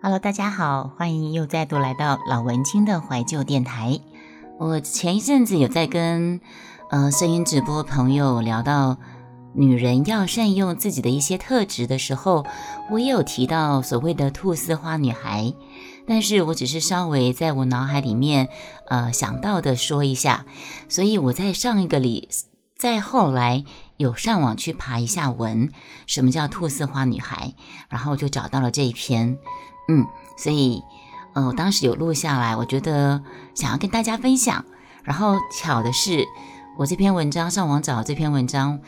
Hello，大家好，欢迎又再度来到老文青的怀旧电台。我前一阵子有在跟呃声音直播朋友聊到女人要善用自己的一些特质的时候，我也有提到所谓的菟丝花女孩，但是我只是稍微在我脑海里面呃想到的说一下，所以我在上一个里，在后来有上网去爬一下文，什么叫菟丝花女孩，然后就找到了这一篇。嗯，所以，呃，我当时有录下来，我觉得想要跟大家分享。然后巧的是，我这篇文章上网找这篇文章，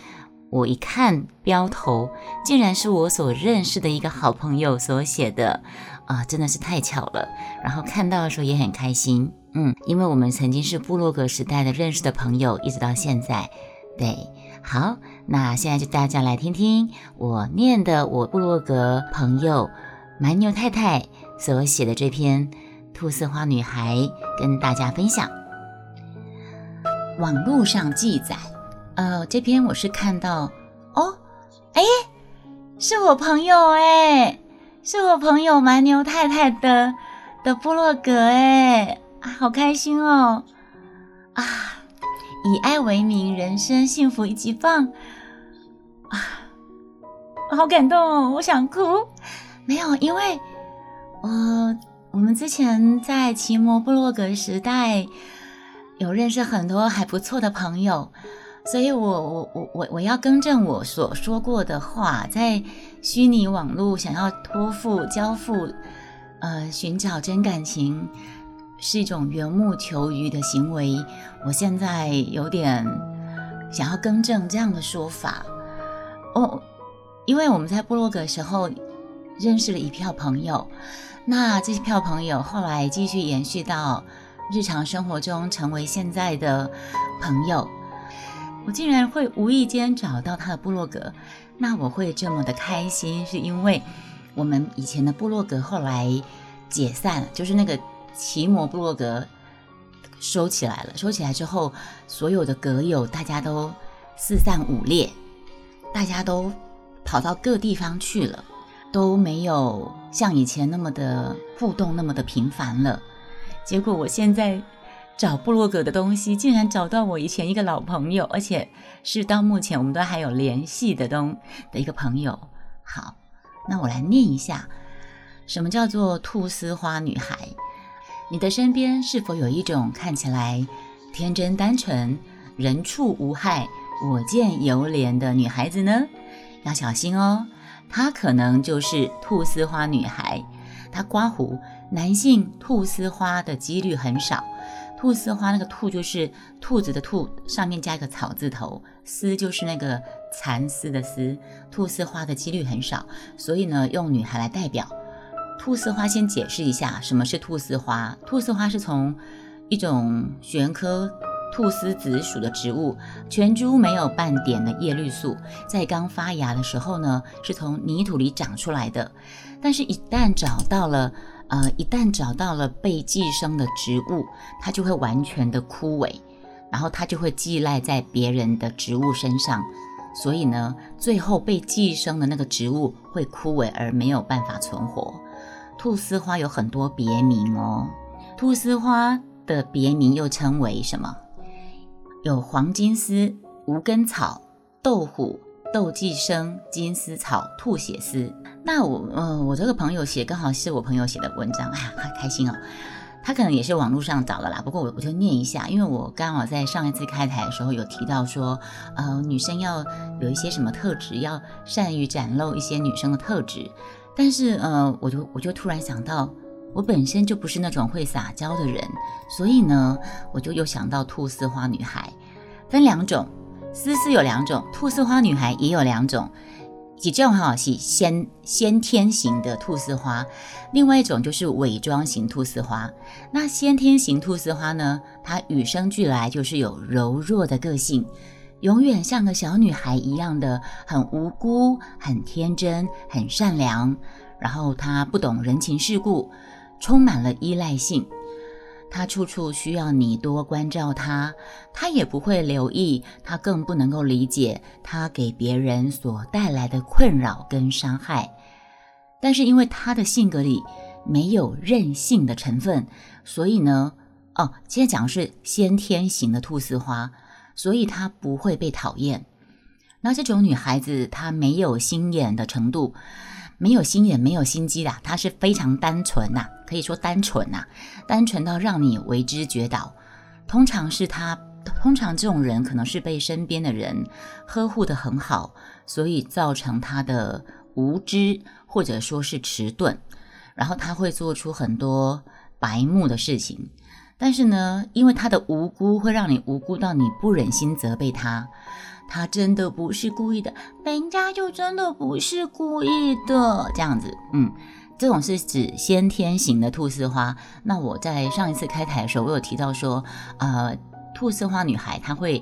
我一看标头，竟然是我所认识的一个好朋友所写的，啊，真的是太巧了。然后看到的时候也很开心，嗯，因为我们曾经是部落格时代的认识的朋友，一直到现在。对，好，那现在就大家来听听我念的我部落格朋友。蛮牛太太所写的这篇《兔丝花女孩》跟大家分享。网络上记载，呃，这篇我是看到，哦，哎，是我朋友哎，是我朋友蛮牛太太的的部落格哎，好开心哦，啊，以爱为名，人生幸福一级棒，啊，好感动哦，我想哭。没有，因为，呃，我们之前在奇摩布洛格时代有认识很多还不错的朋友，所以我我我我我要更正我所说过的话，在虚拟网络想要托付交付，呃，寻找真感情是一种缘木求鱼的行为，我现在有点想要更正这样的说法，哦，因为我们在部落格时候。认识了一票朋友，那这票朋友后来继续延续到日常生活中，成为现在的朋友。我竟然会无意间找到他的部落格，那我会这么的开心，是因为我们以前的部落格后来解散了，就是那个奇摩部落格收起来了。收起来之后，所有的格友大家都四散五裂，大家都跑到各地方去了。都没有像以前那么的互动，那么的频繁了。结果我现在找部落格的东西，竟然找到我以前一个老朋友，而且是到目前我们都还有联系的东的一个朋友。好，那我来念一下，什么叫做兔丝花女孩？你的身边是否有一种看起来天真单纯、人畜无害、我见犹怜的女孩子呢？要小心哦。她可能就是菟丝花女孩，她刮胡，男性菟丝花的几率很少。菟丝花那个兔就是兔子的兔，上面加一个草字头，丝就是那个蚕丝的丝。菟丝花的几率很少，所以呢，用女孩来代表。菟丝花先解释一下什么是菟丝花。菟丝花是从一种玄科。菟丝子属的植物，全株没有半点的叶绿素，在刚发芽的时候呢，是从泥土里长出来的。但是，一旦找到了，呃，一旦找到了被寄生的植物，它就会完全的枯萎，然后它就会寄赖在别人的植物身上，所以呢，最后被寄生的那个植物会枯萎而没有办法存活。菟丝花有很多别名哦，菟丝花的别名又称为什么？有黄金丝、无根草、豆虎、豆寄生、金丝草、吐血丝。那我，呃，我这个朋友写刚好是我朋友写的文章，哎呀，很开心哦。他可能也是网络上找的啦，不过我我就念一下，因为我刚好在上一次开台的时候有提到说，呃，女生要有一些什么特质，要善于展露一些女生的特质。但是，呃，我就我就突然想到。我本身就不是那种会撒娇的人，所以呢，我就又想到兔丝花女孩，分两种，丝丝有两种，兔丝花女孩也有两种，一种哈是先先天型的兔丝花，另外一种就是伪装型兔丝花。那先天型兔丝花呢，它与生俱来就是有柔弱的个性，永远像个小女孩一样的，很无辜、很天真、很善良，然后她不懂人情世故。充满了依赖性，他处处需要你多关照他，他也不会留意，他更不能够理解他给别人所带来的困扰跟伤害。但是因为他的性格里没有任性的成分，所以呢，哦，现在讲的是先天型的菟丝花，所以她不会被讨厌。那这种女孩子，她没有心眼的程度，没有心眼，没有心机的，他是非常单纯呐，可以说单纯呐，单纯到让你为之绝倒。通常是他，通常这种人可能是被身边的人呵护的很好，所以造成他的无知或者说是迟钝，然后他会做出很多白目的事情。但是呢，因为他的无辜会让你无辜到你不忍心责备他。他真的不是故意的，人家就真的不是故意的，这样子，嗯，这种是指先天型的菟丝花。那我在上一次开台的时候，我有提到说，呃，菟丝花女孩她会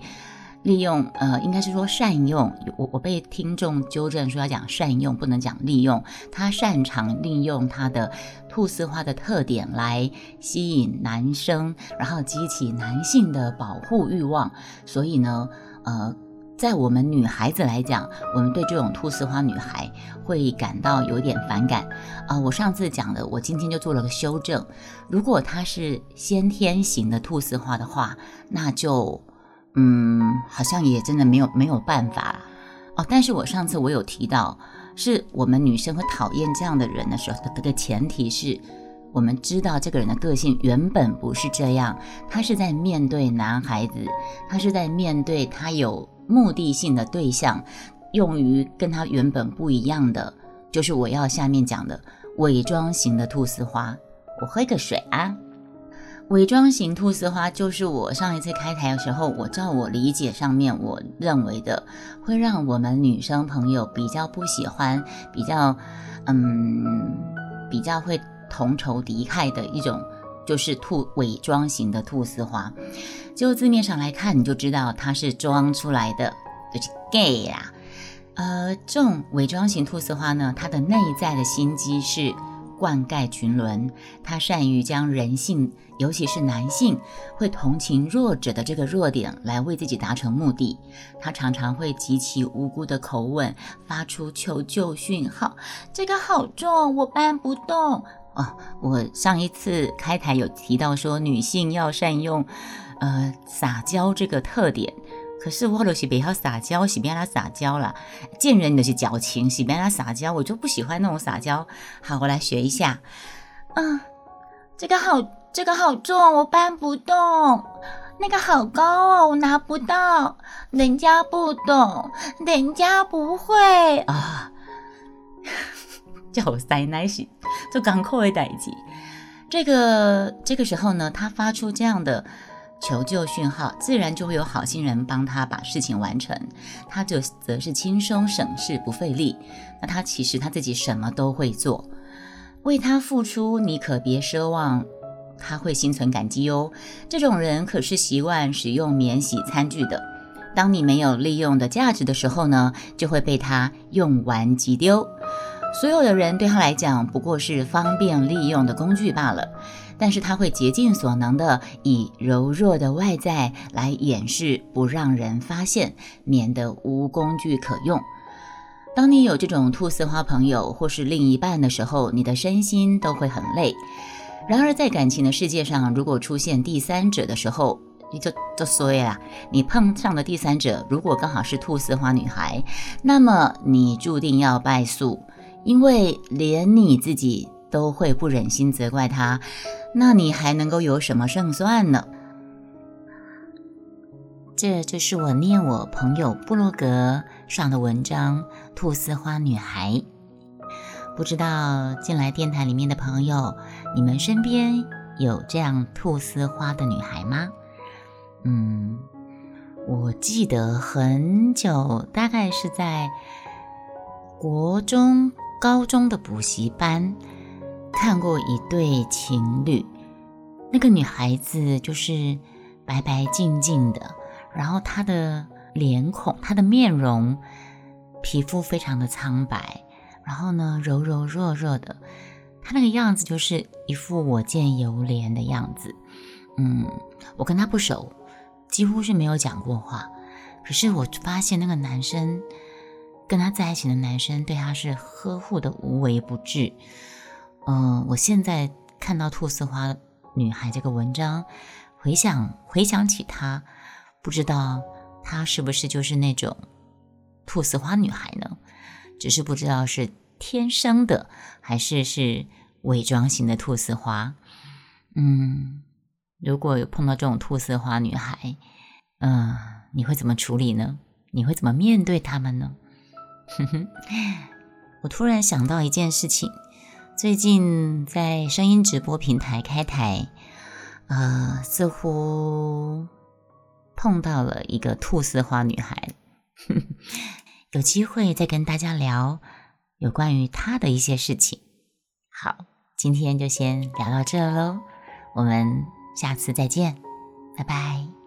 利用，呃，应该是说善用。我我被听众纠正说要讲善用，不能讲利用。她擅长利用她的菟丝花的特点来吸引男生，然后激起男性的保护欲望。所以呢，呃。在我们女孩子来讲，我们对这种菟丝花女孩会感到有点反感啊！我上次讲的，我今天就做了个修正。如果她是先天型的菟丝花的话，那就嗯，好像也真的没有没有办法哦。但是我上次我有提到，是我们女生会讨厌这样的人的时候，这个前提是我们知道这个人的个性原本不是这样，他是在面对男孩子，他是在面对他有。目的性的对象，用于跟他原本不一样的，就是我要下面讲的伪装型的菟丝花。我喝个水啊。伪装型菟丝花就是我上一次开台的时候，我照我理解上面我认为的，会让我们女生朋友比较不喜欢，比较嗯，比较会同仇敌忾的一种。就是兔伪装型的兔丝花，就字面上来看，你就知道它是装出来的，就是 gay 啦。呃，这种伪装型兔丝花呢，它的内在的心机是灌溉群伦，它善于将人性，尤其是男性会同情弱者的这个弱点来为自己达成目的。他常常会极其无辜的口吻发出求救讯号：“这个好重，我搬不动。”哦，我上一次开台有提到说女性要善用，呃，撒娇这个特点。可是我都是别要撒娇，喜别他撒娇了。见人都是矫情，喜别他撒娇，我就不喜欢那种撒娇。好，我来学一下。嗯，这个好，这个好重，我搬不动。那个好高哦，我拿不到。人家不懂，人家不会啊。叫塞奶洗，就刚扣为代机。这个这个时候呢，他发出这样的求救讯号，自然就会有好心人帮他把事情完成。他就则是轻松省事不费力。那他其实他自己什么都会做，为他付出，你可别奢望他会心存感激哦。这种人可是习惯使用免洗餐具的。当你没有利用的价值的时候呢，就会被他用完即丢。所有的人对他来讲不过是方便利用的工具罢了，但是他会竭尽所能的以柔弱的外在来掩饰，不让人发现，免得无工具可用。当你有这种菟丝花朋友或是另一半的时候，你的身心都会很累。然而在感情的世界上，如果出现第三者的时候，你就就衰了。你碰上的第三者如果刚好是菟丝花女孩，那么你注定要败诉。因为连你自己都会不忍心责怪他，那你还能够有什么胜算呢？这就是我念我朋友布洛格上的文章《兔丝花女孩》。不知道进来电台里面的朋友，你们身边有这样兔丝花的女孩吗？嗯，我记得很久，大概是在国中。高中的补习班看过一对情侣，那个女孩子就是白白净净的，然后她的脸孔、她的面容、皮肤非常的苍白，然后呢柔柔弱弱的，她那个样子就是一副我见犹怜的样子。嗯，我跟她不熟，几乎是没有讲过话，可是我发现那个男生。跟他在一起的男生对他是呵护的无微不至，嗯，我现在看到兔丝花女孩这个文章，回想回想起她，不知道她是不是就是那种兔丝花女孩呢？只是不知道是天生的，还是是伪装型的兔丝花。嗯，如果有碰到这种兔丝花女孩，嗯，你会怎么处理呢？你会怎么面对他们呢？哼哼，我突然想到一件事情，最近在声音直播平台开台，呃，似乎碰到了一个兔丝花女孩，有机会再跟大家聊有关于她的一些事情。好，今天就先聊到这喽，我们下次再见，拜拜。